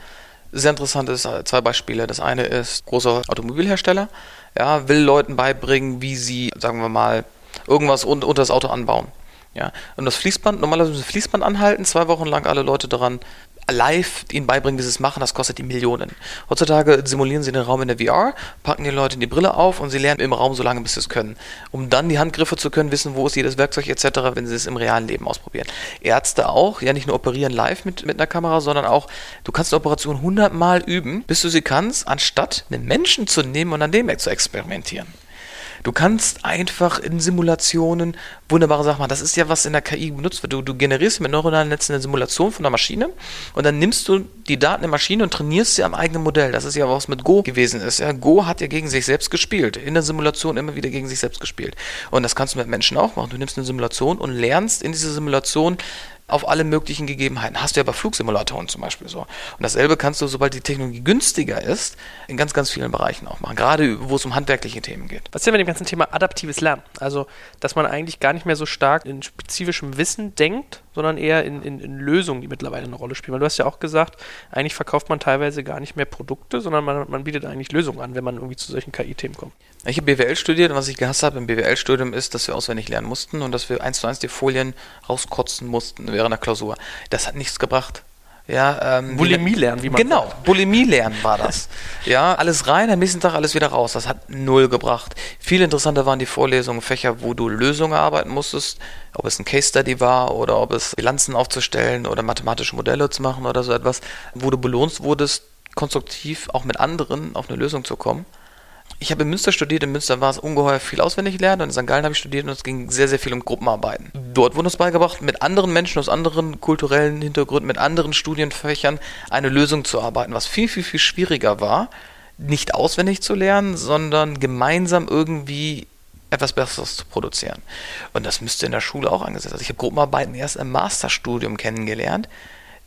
Sehr interessant ist äh, zwei Beispiele. Das eine ist großer Automobilhersteller, ja, will Leuten beibringen, wie sie, sagen wir mal, irgendwas un unter das Auto anbauen. Ja, und das Fließband, normalerweise müssen Fließband anhalten, zwei Wochen lang alle Leute daran live ihnen beibringen, wie sie es machen, das kostet die Millionen. Heutzutage simulieren sie den Raum in der VR, packen die Leute in die Brille auf und sie lernen im Raum so lange, bis sie es können. Um dann die Handgriffe zu können, wissen, wo ist jedes Werkzeug etc., wenn sie es im realen Leben ausprobieren. Ärzte auch, ja nicht nur operieren live mit, mit einer Kamera, sondern auch, du kannst eine Operation hundertmal üben, bis du sie kannst, anstatt einen Menschen zu nehmen und an dem zu experimentieren. Du kannst einfach in Simulationen wunderbare Sachen machen. Das ist ja, was in der KI benutzt wird. Du, du generierst mit neuronalen Netzen eine Simulation von der Maschine und dann nimmst du die Daten der Maschine und trainierst sie am eigenen Modell. Das ist ja, was mit Go gewesen ist. Ja, Go hat ja gegen sich selbst gespielt. In der Simulation immer wieder gegen sich selbst gespielt. Und das kannst du mit Menschen auch machen. Du nimmst eine Simulation und lernst in dieser Simulation auf alle möglichen Gegebenheiten. Hast du ja bei Flugsimulatoren zum Beispiel so. Und dasselbe kannst du, sobald die Technologie günstiger ist, in ganz, ganz vielen Bereichen auch machen. Gerade wo es um handwerkliche Themen geht. Was ist denn mit dem ganzen Thema adaptives Lernen? Also, dass man eigentlich gar nicht mehr so stark in spezifischem Wissen denkt, sondern eher in, in, in Lösungen, die mittlerweile eine Rolle spielen. Weil du hast ja auch gesagt, eigentlich verkauft man teilweise gar nicht mehr Produkte, sondern man, man bietet eigentlich Lösungen an, wenn man irgendwie zu solchen KI-Themen kommt. Ich habe BWL studiert und was ich gehasst habe im BWL-Studium ist, dass wir auswendig lernen mussten und dass wir eins zu eins die Folien rauskotzen mussten während der Klausur. Das hat nichts gebracht. Ja, ähm, Bulimie lernen, wie man Genau, sagt. Bulimie lernen war das. ja, alles rein, am nächsten Tag alles wieder raus. Das hat null gebracht. Viel interessanter waren die Vorlesungen, Fächer, wo du Lösungen erarbeiten musstest, ob es ein Case Study war oder ob es Bilanzen aufzustellen oder mathematische Modelle zu machen oder so etwas, wo du belohnt wurdest, konstruktiv auch mit anderen auf eine Lösung zu kommen. Ich habe in Münster studiert, in Münster war es ungeheuer viel auswendig lernen und in St. Gallen habe ich studiert und es ging sehr, sehr viel um Gruppenarbeiten. Dort wurde uns beigebracht, mit anderen Menschen aus anderen kulturellen Hintergründen, mit anderen Studienfächern eine Lösung zu arbeiten, was viel, viel, viel schwieriger war, nicht auswendig zu lernen, sondern gemeinsam irgendwie etwas Besseres zu produzieren. Und das müsste in der Schule auch angesetzt. Also ich habe Gruppenarbeiten erst im Masterstudium kennengelernt,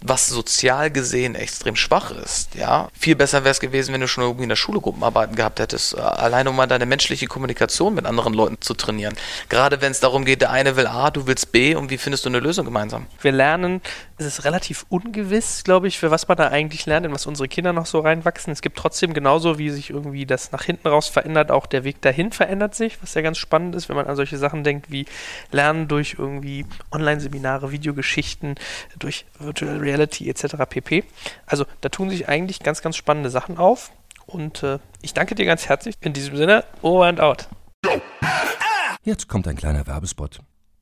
was sozial gesehen extrem schwach ist. Ja, viel besser wäre es gewesen, wenn du schon irgendwie in der Schule Gruppenarbeiten gehabt hättest, äh, alleine um mal deine menschliche Kommunikation mit anderen Leuten zu trainieren. Gerade wenn es darum geht, der eine will A, du willst B und wie findest du eine Lösung gemeinsam? Wir lernen, es ist relativ ungewiss, glaube ich, für was man da eigentlich lernt, in was unsere Kinder noch so reinwachsen. Es gibt trotzdem genauso, wie sich irgendwie das nach hinten raus verändert, auch der Weg dahin verändert sich, was ja ganz spannend ist, wenn man an solche Sachen denkt wie Lernen durch irgendwie Online-Seminare, Videogeschichten, durch Virtual Reality etc. pp. Also da tun sich eigentlich ganz, ganz spannende Sachen auf. Und äh, ich danke dir ganz herzlich. In diesem Sinne, over and out. Jetzt kommt ein kleiner Werbespot.